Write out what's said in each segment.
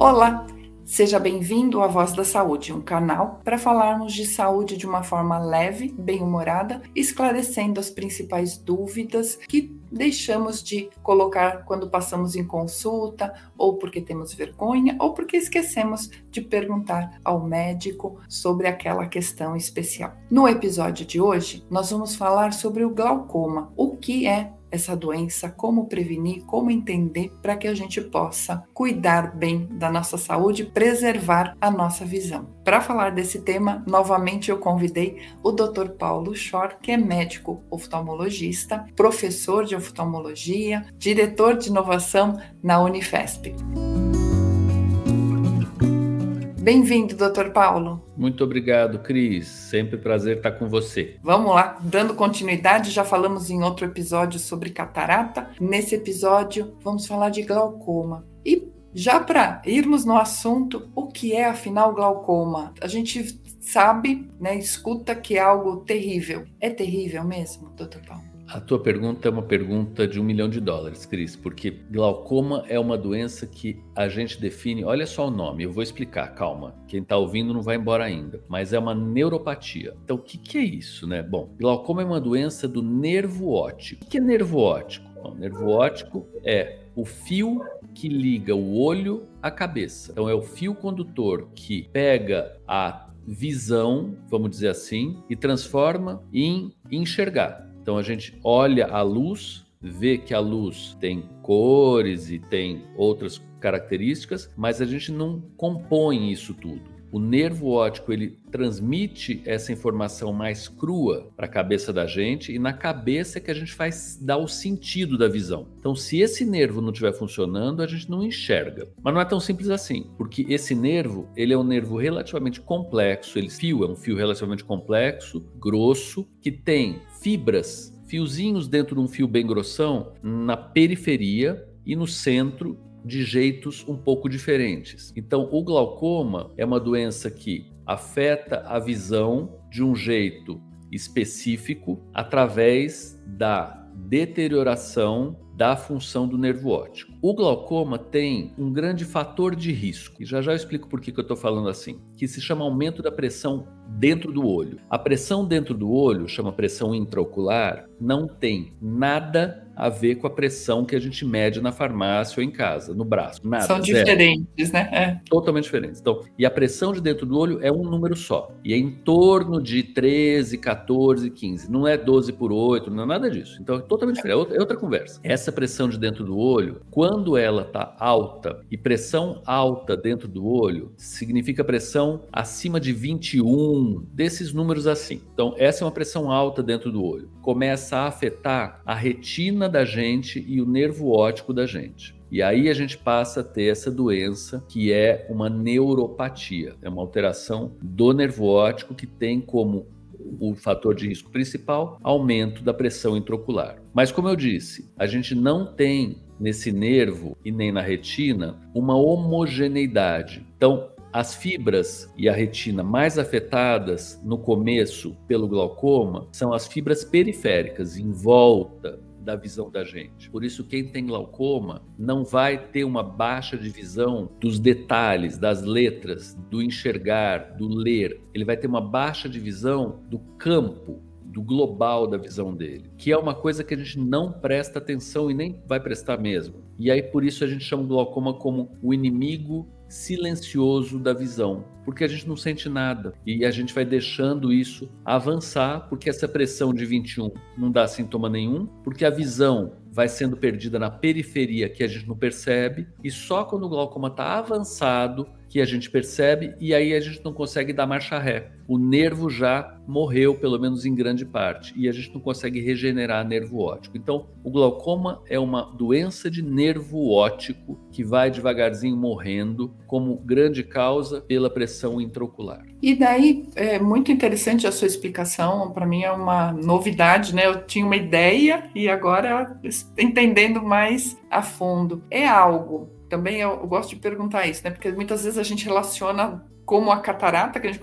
Olá, seja bem-vindo à Voz da Saúde, um canal para falarmos de saúde de uma forma leve, bem-humorada, esclarecendo as principais dúvidas que deixamos de colocar quando passamos em consulta, ou porque temos vergonha, ou porque esquecemos de perguntar ao médico sobre aquela questão especial. No episódio de hoje, nós vamos falar sobre o glaucoma, o que é essa doença, como prevenir, como entender para que a gente possa cuidar bem da nossa saúde, preservar a nossa visão. Para falar desse tema, novamente eu convidei o Dr. Paulo Schor, que é médico oftalmologista, professor de oftalmologia, diretor de inovação na Unifesp. Bem-vindo, doutor Paulo. Muito obrigado, Cris. Sempre prazer estar com você. Vamos lá, dando continuidade, já falamos em outro episódio sobre catarata. Nesse episódio, vamos falar de glaucoma. E já para irmos no assunto, o que é afinal glaucoma? A gente sabe, né, escuta que é algo terrível. É terrível mesmo, doutor Paulo? A tua pergunta é uma pergunta de um milhão de dólares, Cris, porque glaucoma é uma doença que a gente define. Olha só o nome, eu vou explicar, calma. Quem está ouvindo não vai embora ainda, mas é uma neuropatia. Então, o que, que é isso, né? Bom, glaucoma é uma doença do nervo óptico. O que é nervo óptico? Bom, nervo óptico é o fio que liga o olho à cabeça. Então, é o fio condutor que pega a visão, vamos dizer assim, e transforma em enxergar. Então a gente olha a luz, vê que a luz tem cores e tem outras características, mas a gente não compõe isso tudo. O nervo óptico ele transmite essa informação mais crua para a cabeça da gente e na cabeça é que a gente faz dar o sentido da visão. Então, se esse nervo não estiver funcionando, a gente não enxerga. Mas não é tão simples assim, porque esse nervo ele é um nervo relativamente complexo. Ele fio é um fio relativamente complexo, grosso, que tem fibras fiozinhos dentro de um fio bem grossão na periferia e no centro de jeitos um pouco diferentes. Então, o glaucoma é uma doença que afeta a visão de um jeito específico através da deterioração da função do nervo óptico. O glaucoma tem um grande fator de risco, e já já eu explico por que, que eu estou falando assim, que se chama aumento da pressão dentro do olho. A pressão dentro do olho, chama pressão intraocular, não tem nada a ver com a pressão que a gente mede na farmácia ou em casa, no braço. Nada, São zero. diferentes, né? É. Totalmente diferentes. Então, e a pressão de dentro do olho é um número só. E é em torno de 13, 14, 15. Não é 12 por 8, não é nada disso. Então, é totalmente diferente. É outra, é outra conversa. Essa pressão de dentro do olho, quando ela está alta, e pressão alta dentro do olho, significa pressão acima de 21, desses números assim. Então, essa é uma pressão alta dentro do olho. Começa a afetar a retina da gente e o nervo óptico da gente. E aí a gente passa a ter essa doença que é uma neuropatia, é uma alteração do nervo óptico que tem como o fator de risco principal aumento da pressão intraocular. Mas como eu disse, a gente não tem nesse nervo e nem na retina uma homogeneidade. Então, as fibras e a retina mais afetadas no começo pelo glaucoma são as fibras periféricas em volta da visão da gente. Por isso, quem tem glaucoma não vai ter uma baixa de visão dos detalhes, das letras, do enxergar, do ler. Ele vai ter uma baixa de visão do campo, do global da visão dele, que é uma coisa que a gente não presta atenção e nem vai prestar mesmo. E aí por isso a gente chama o glaucoma como o inimigo silencioso da visão, porque a gente não sente nada e a gente vai deixando isso avançar, porque essa pressão de 21 não dá sintoma nenhum, porque a visão vai sendo perdida na periferia que a gente não percebe, e só quando o glaucoma está avançado que a gente percebe e aí a gente não consegue dar marcha ré. O nervo já morreu, pelo menos em grande parte, e a gente não consegue regenerar nervo óptico. Então, o glaucoma é uma doença de nervo óptico que vai devagarzinho morrendo como grande causa pela pressão intraocular. E daí é muito interessante a sua explicação, para mim é uma novidade, né? Eu tinha uma ideia e agora entendendo mais a fundo. É algo também eu, eu, gosto de perguntar isso, né? Porque muitas vezes a gente relaciona como a catarata, que a gente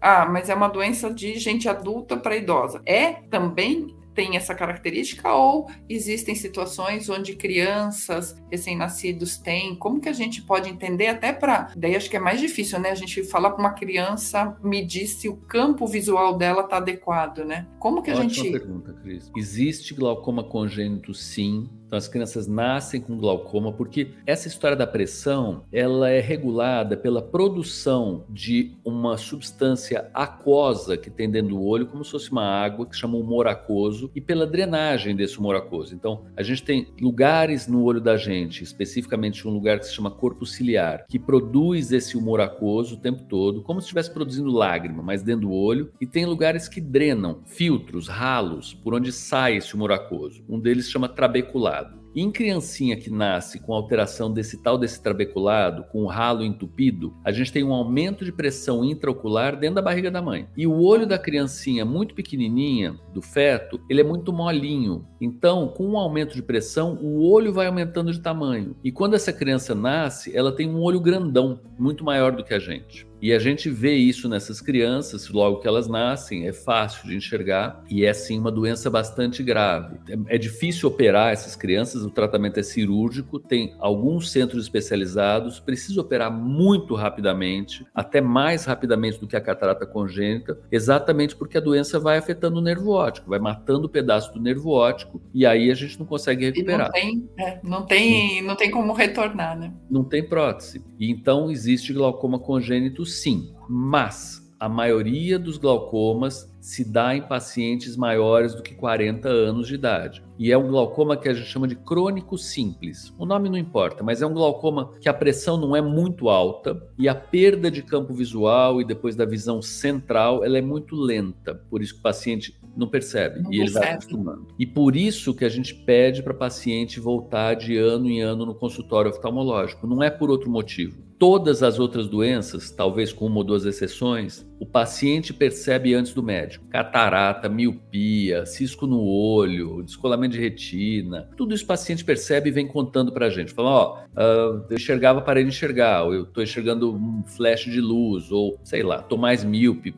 ah, mas é uma doença de gente adulta para idosa. É também tem essa característica ou existem situações onde crianças recém-nascidos têm? Como que a gente pode entender até para, daí acho que é mais difícil, né? A gente falar para uma criança medir se o campo visual dela está adequado, né? Como que a Ótima gente pergunta, Cris. Existe glaucoma congênito, sim. Então as crianças nascem com glaucoma porque essa história da pressão, ela é regulada pela produção de uma substância aquosa que tem dentro do olho, como se fosse uma água que chama humor aquoso e pela drenagem desse humor aquoso. Então, a gente tem lugares no olho da gente, especificamente um lugar que se chama corpo ciliar, que produz esse humor aquoso o tempo todo, como se estivesse produzindo lágrima, mas dentro do olho, e tem lugares que drenam, filtros, ralos, por onde sai esse humor aquoso. Um deles chama trabecular. Em criancinha que nasce com alteração desse tal desse trabeculado, com o ralo entupido, a gente tem um aumento de pressão intraocular dentro da barriga da mãe. E o olho da criancinha muito pequenininha, do feto, ele é muito molinho. Então, com um aumento de pressão, o olho vai aumentando de tamanho. E quando essa criança nasce, ela tem um olho grandão, muito maior do que a gente. E a gente vê isso nessas crianças, logo que elas nascem, é fácil de enxergar e é sim uma doença bastante grave. É, é difícil operar essas crianças, o tratamento é cirúrgico, tem alguns centros especializados, precisa operar muito rapidamente, até mais rapidamente do que a catarata congênita, exatamente porque a doença vai afetando o nervo óptico, vai matando o pedaço do nervo óptico e aí a gente não consegue recuperar. não tem, é, não tem, não tem como retornar, né? Não tem prótese. E então existe glaucoma congênito sim, mas a maioria dos glaucomas se dá em pacientes maiores do que 40 anos de idade. E é um glaucoma que a gente chama de crônico simples. O nome não importa, mas é um glaucoma que a pressão não é muito alta e a perda de campo visual e depois da visão central, ela é muito lenta. Por isso que o paciente não percebe não e ele vai acostumando. E por isso que a gente pede para o paciente voltar de ano em ano no consultório oftalmológico. Não é por outro motivo. Todas as outras doenças, talvez com uma ou duas exceções, o paciente percebe antes do médico. Catarata, miopia, cisco no olho, descolamento de retina. Tudo isso o paciente percebe e vem contando para a gente. Fala, ó, uh, eu enxergava, parei de enxergar, ou eu estou enxergando um flash de luz, ou sei lá, estou mais míope.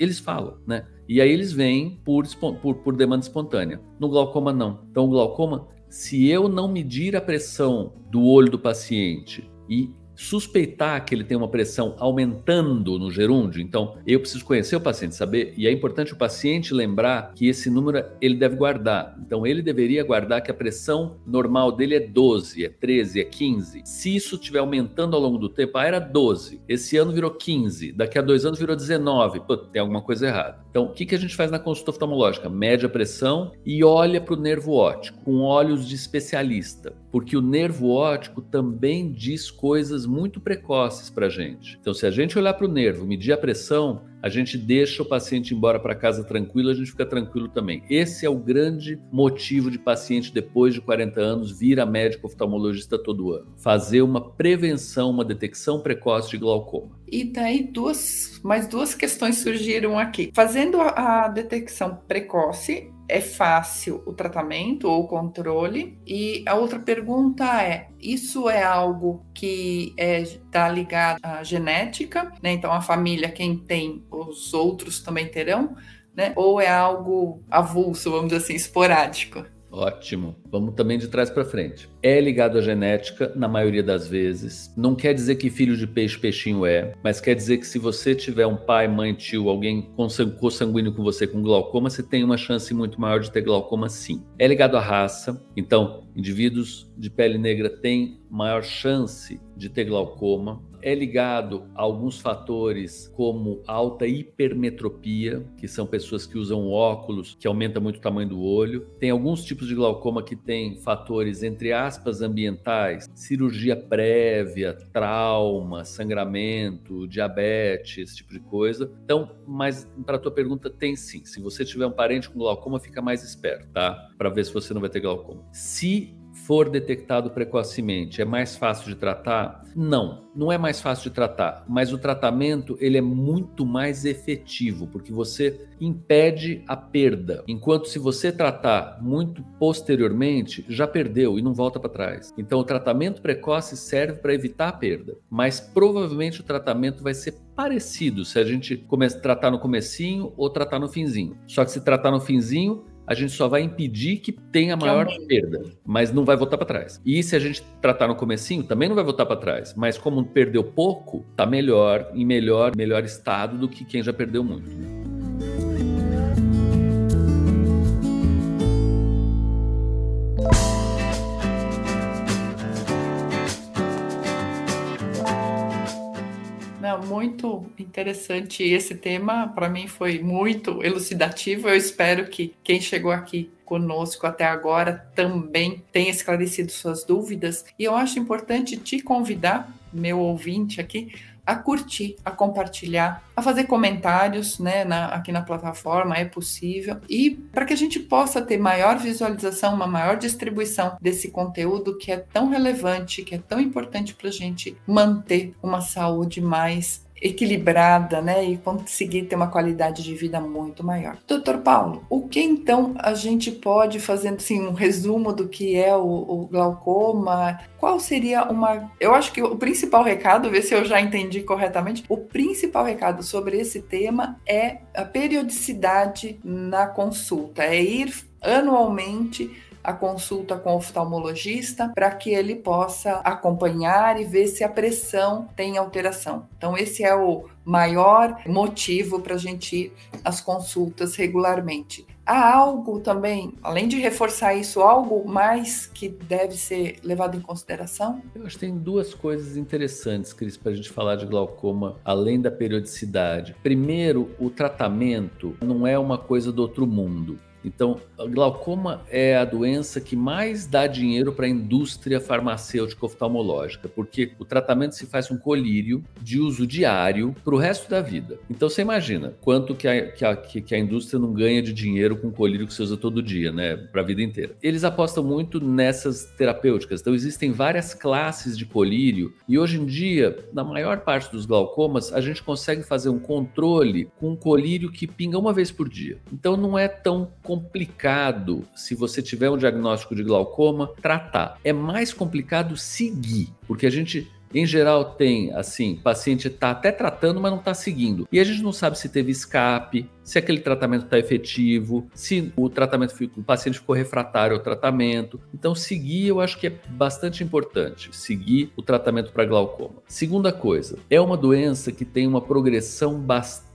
Eles falam, né? E aí eles vêm por, por, por demanda espontânea. No glaucoma, não. Então, o glaucoma, se eu não medir a pressão do olho do paciente e suspeitar que ele tem uma pressão aumentando no gerúndio, então eu preciso conhecer o paciente, saber, e é importante o paciente lembrar que esse número ele deve guardar. Então ele deveria guardar que a pressão normal dele é 12, é 13, é 15. Se isso estiver aumentando ao longo do tempo, ah, era 12, esse ano virou 15, daqui a dois anos virou 19, Pô, tem alguma coisa errada. Então o que, que a gente faz na consulta oftalmológica? Mede a pressão e olha para o nervo óptico com olhos de especialista, porque o nervo óptico também diz coisas muito precoces para a gente. Então, se a gente olhar para o nervo, medir a pressão, a gente deixa o paciente embora para casa tranquilo, a gente fica tranquilo também. Esse é o grande motivo de paciente depois de 40 anos vir a médico oftalmologista todo ano. Fazer uma prevenção, uma detecção precoce de glaucoma. E daí duas, mais duas questões surgiram aqui. Fazendo a, a detecção precoce, é fácil o tratamento ou o controle? E a outra pergunta é: isso é algo que está é, tá ligado à genética, né? Então a família, quem tem, os outros também terão, né? Ou é algo avulso, vamos dizer assim, esporádico? Ótimo. Vamos também de trás para frente. É ligado à genética, na maioria das vezes. Não quer dizer que filho de peixe, peixinho é, mas quer dizer que se você tiver um pai, mãe, tio, alguém consanguíneo com você com glaucoma, você tem uma chance muito maior de ter glaucoma sim. É ligado à raça, então indivíduos de pele negra têm maior chance de ter glaucoma é ligado a alguns fatores como alta hipermetropia, que são pessoas que usam óculos, que aumenta muito o tamanho do olho. Tem alguns tipos de glaucoma que têm fatores, entre aspas, ambientais, cirurgia prévia, trauma, sangramento, diabetes, esse tipo de coisa. Então, mas para a tua pergunta, tem sim. Se você tiver um parente com glaucoma, fica mais esperto, tá? Para ver se você não vai ter glaucoma. Se for detectado precocemente, é mais fácil de tratar? Não, não é mais fácil de tratar, mas o tratamento ele é muito mais efetivo, porque você impede a perda. Enquanto se você tratar muito posteriormente, já perdeu e não volta para trás. Então o tratamento precoce serve para evitar a perda, mas provavelmente o tratamento vai ser parecido se a gente começar a tratar no comecinho ou tratar no finzinho. Só que se tratar no finzinho, a gente só vai impedir que tenha maior perda, mas não vai voltar para trás. E se a gente tratar no comecinho, também não vai voltar para trás, mas como perdeu pouco, tá melhor, em melhor, melhor estado do que quem já perdeu muito. Muito interessante esse tema. Para mim foi muito elucidativo. Eu espero que quem chegou aqui conosco até agora também tenha esclarecido suas dúvidas. E eu acho importante te convidar, meu ouvinte aqui, a curtir, a compartilhar, a fazer comentários né, na, aqui na plataforma, é possível. E para que a gente possa ter maior visualização, uma maior distribuição desse conteúdo que é tão relevante, que é tão importante para a gente manter uma saúde mais equilibrada, né, e conseguir ter uma qualidade de vida muito maior. Doutor Paulo, o que então a gente pode fazendo assim um resumo do que é o, o, glaucoma? Qual seria uma? Eu acho que o principal recado, ver se eu já entendi corretamente, o principal recado sobre esse tema é a periodicidade na consulta, é ir anualmente a consulta com o oftalmologista para que ele possa acompanhar e ver se a pressão tem alteração. Então, esse é o maior motivo para a gente ir às consultas regularmente. Há algo também, além de reforçar isso, algo mais que deve ser levado em consideração? Eu acho que tem duas coisas interessantes, Cris, para a gente falar de glaucoma, além da periodicidade. Primeiro, o tratamento não é uma coisa do outro mundo. Então, glaucoma é a doença que mais dá dinheiro para a indústria farmacêutica oftalmológica, porque o tratamento se faz com colírio de uso diário para o resto da vida. Então, você imagina quanto que a, que, a, que a indústria não ganha de dinheiro com colírio que você usa todo dia, né, para a vida inteira. Eles apostam muito nessas terapêuticas. Então, existem várias classes de colírio e hoje em dia, na maior parte dos glaucomas, a gente consegue fazer um controle com um colírio que pinga uma vez por dia. Então, não é tão complicado, se você tiver um diagnóstico de glaucoma, tratar. É mais complicado seguir, porque a gente em geral tem assim, paciente está até tratando, mas não está seguindo. E a gente não sabe se teve escape, se aquele tratamento está efetivo, se o tratamento o paciente ficou refratário ao tratamento. Então, seguir eu acho que é bastante importante. Seguir o tratamento para glaucoma. Segunda coisa, é uma doença que tem uma progressão bastante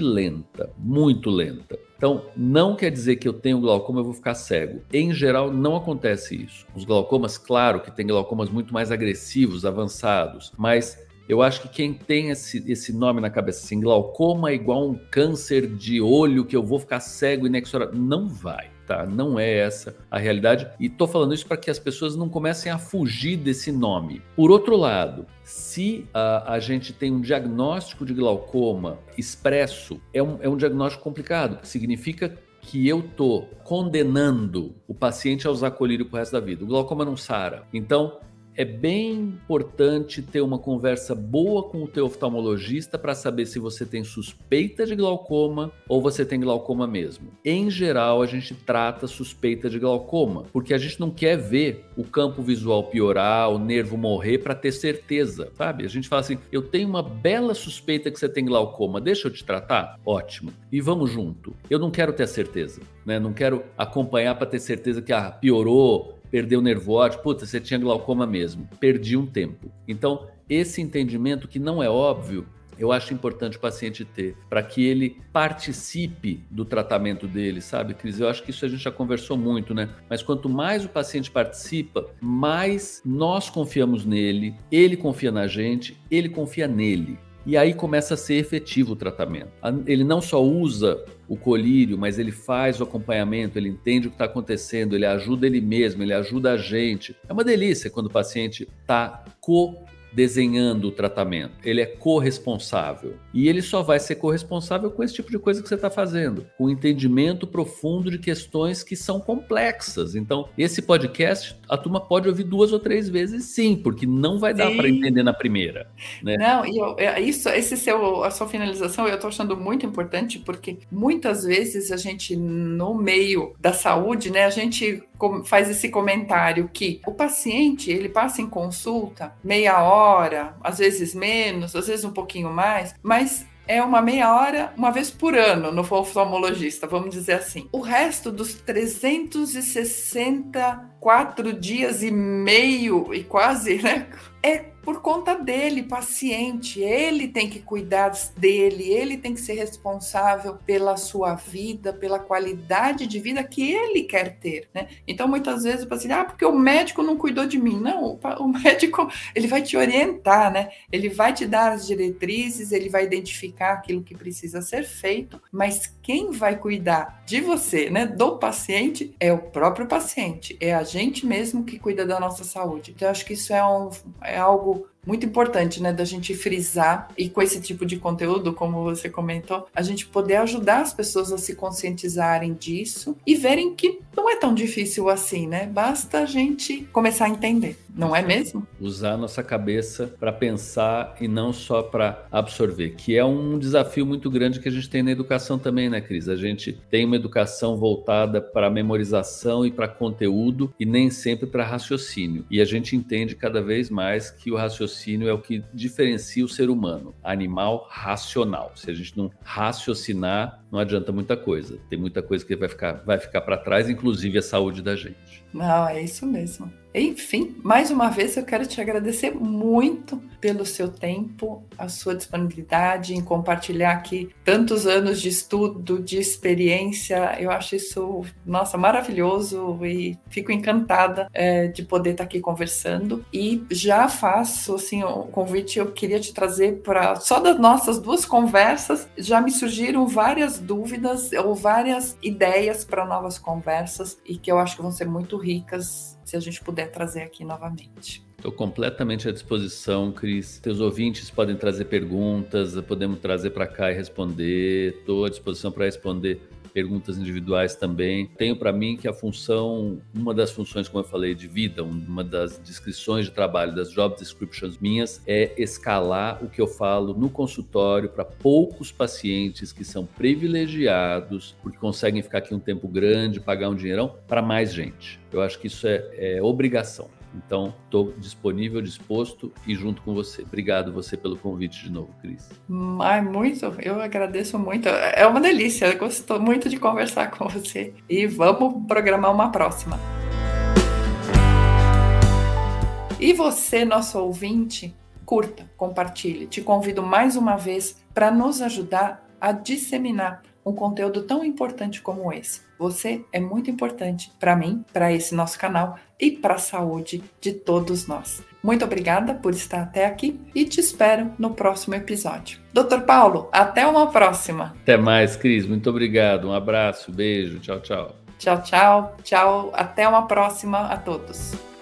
lenta, muito lenta. Então, não quer dizer que eu tenho glaucoma eu vou ficar cego. Em geral, não acontece isso. Os glaucomas, claro que tem glaucomas muito mais agressivos, avançados, mas eu acho que quem tem esse, esse nome na cabeça, assim, glaucoma é igual um câncer de olho que eu vou ficar cego inexorável, não vai tá? Não é essa a realidade. E tô falando isso para que as pessoas não comecem a fugir desse nome. Por outro lado, se a, a gente tem um diagnóstico de glaucoma expresso, é um, é um diagnóstico complicado, que significa que eu tô condenando o paciente a usar colírio pro resto da vida. O glaucoma não sara. Então, é bem importante ter uma conversa boa com o teu oftalmologista para saber se você tem suspeita de glaucoma ou você tem glaucoma mesmo. Em geral, a gente trata suspeita de glaucoma, porque a gente não quer ver o campo visual piorar, o nervo morrer para ter certeza, sabe? A gente fala assim: "Eu tenho uma bela suspeita que você tem glaucoma, deixa eu te tratar?" Ótimo. E vamos junto. Eu não quero ter certeza, né? Não quero acompanhar para ter certeza que ah, piorou, perdeu o nervo óptico, puta, você tinha glaucoma mesmo, perdi um tempo. Então, esse entendimento que não é óbvio, eu acho importante o paciente ter, para que ele participe do tratamento dele, sabe, Cris? Eu acho que isso a gente já conversou muito, né? Mas quanto mais o paciente participa, mais nós confiamos nele, ele confia na gente, ele confia nele. E aí começa a ser efetivo o tratamento. Ele não só usa o colírio, mas ele faz o acompanhamento, ele entende o que está acontecendo, ele ajuda ele mesmo, ele ajuda a gente. É uma delícia quando o paciente está co desenhando o tratamento. Ele é corresponsável. E ele só vai ser corresponsável com esse tipo de coisa que você está fazendo, com um entendimento profundo de questões que são complexas. Então, esse podcast, a turma pode ouvir duas ou três vezes, sim, porque não vai dar para entender na primeira. Né? Não, e eu, é, isso, esse seu, a sua finalização, eu estou achando muito importante, porque muitas vezes a gente, no meio da saúde, né, a gente faz esse comentário que o paciente ele passa em consulta meia hora, às vezes menos, às vezes um pouquinho mais, mas é uma meia hora, uma vez por ano no oftalmologista, vamos dizer assim. O resto dos 364 dias e meio e quase, né? É por conta dele, paciente. Ele tem que cuidar dele, ele tem que ser responsável pela sua vida, pela qualidade de vida que ele quer ter, né? Então, muitas vezes o paciente, ah, porque o médico não cuidou de mim. Não, o médico, ele vai te orientar, né? Ele vai te dar as diretrizes, ele vai identificar aquilo que precisa ser feito, mas quem vai cuidar de você, né, do paciente, é o próprio paciente, é a gente mesmo que cuida da nossa saúde. Então, acho que isso é, um, é algo muito importante, né, da gente frisar e com esse tipo de conteúdo, como você comentou, a gente poder ajudar as pessoas a se conscientizarem disso e verem que não é tão difícil assim, né? Basta a gente começar a entender, não é mesmo? Usar a nossa cabeça para pensar e não só para absorver, que é um desafio muito grande que a gente tem na educação também, né, Cris? A gente tem uma educação voltada para memorização e para conteúdo e nem sempre para raciocínio. E a gente entende cada vez mais que o raciocínio é o que diferencia o ser humano, animal racional. Se a gente não raciocinar, não adianta muita coisa. Tem muita coisa que vai ficar, vai ficar para trás, inclusive a saúde da gente. Não, é isso mesmo. Enfim, mais uma vez eu quero te agradecer muito pelo seu tempo, a sua disponibilidade em compartilhar aqui tantos anos de estudo, de experiência. Eu acho isso, nossa, maravilhoso e fico encantada é, de poder estar aqui conversando. E já faço assim o convite, eu queria te trazer para só das nossas duas conversas já me surgiram várias dúvidas ou várias ideias para novas conversas e que eu acho que vão ser muito ricas se a gente puder trazer aqui novamente. Estou completamente à disposição, Cris. Teus ouvintes podem trazer perguntas, podemos trazer para cá e responder. Estou à disposição para responder perguntas individuais também. Tenho para mim que a função, uma das funções, como eu falei, de vida, uma das descrições de trabalho, das job descriptions minhas, é escalar o que eu falo no consultório para poucos pacientes que são privilegiados, porque conseguem ficar aqui um tempo grande, pagar um dinheirão, para mais gente. Eu acho que isso é, é obrigação. Então, estou disponível, disposto e junto com você. Obrigado você pelo convite de novo, Cris. Ai, muito, eu agradeço muito. É uma delícia, eu gostou muito de conversar com você. E vamos programar uma próxima. E você, nosso ouvinte, curta, compartilhe. Te convido mais uma vez para nos ajudar a disseminar um conteúdo tão importante como esse. Você é muito importante para mim, para esse nosso canal e para a saúde de todos nós. Muito obrigada por estar até aqui e te espero no próximo episódio. Doutor Paulo, até uma próxima. Até mais, Cris. Muito obrigado. Um abraço, beijo. Tchau, tchau. Tchau, tchau. Tchau. Até uma próxima a todos.